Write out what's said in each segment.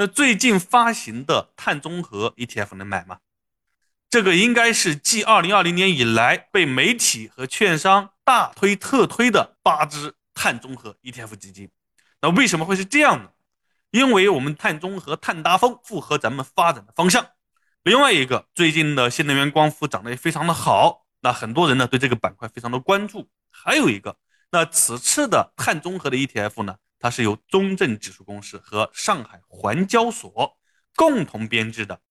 那最近发行的碳中和 ETF 能买吗？这个应该是继2020年以来被媒体和券商大推特推的八只碳中和 ETF 基金。那为什么会是这样呢？因为我们碳中和、碳达峰符合咱们发展的方向。另外一个，最近的新能源光伏涨得也非常的好，那很多人呢对这个板块非常的关注。还有一个，那此次的碳中和的 ETF 呢？它是由中证指数公司和上海环交所共同编制的，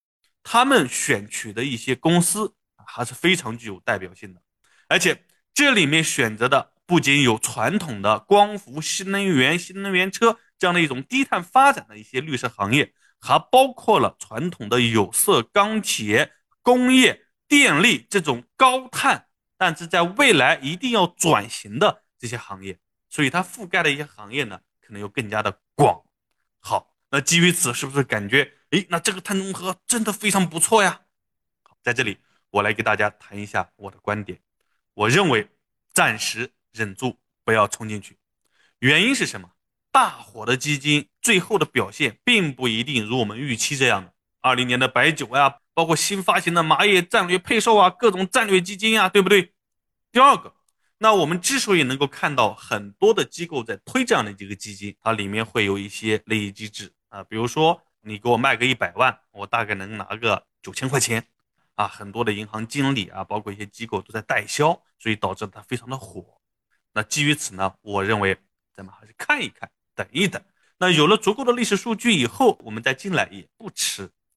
他们选取的一些公司还是非常具有代表性的，而且这里面选择的不仅有传统的光伏、新能源、新能源车这样的一种低碳发展的一些绿色行业，还包括了传统的有色、钢铁、工业、电力这种高碳，但是在未来一定要转型的这些行业，所以它覆盖的一些行业呢。可能又更加的广，好，那基于此，是不是感觉，诶，那这个碳中和真的非常不错呀？好，在这里我来给大家谈一下我的观点。我认为暂时忍住，不要冲进去。原因是什么？大火的基金最后的表现并不一定如我们预期这样的。二零年的白酒呀，包括新发行的麻叶战略配售啊，各种战略基金呀，对不对？第二个。那我们之所以能够看到很多的机构在推这样的一个基金，它里面会有一些利益机制啊，比如说你给我卖个一百万，我大概能拿个九千块钱，啊，很多的银行经理啊，包括一些机构都在代销，所以导致它非常的火。那基于此呢，我认为咱们还是看一看，等一等。那有了足够的历史数据以后，我们再进来也不迟。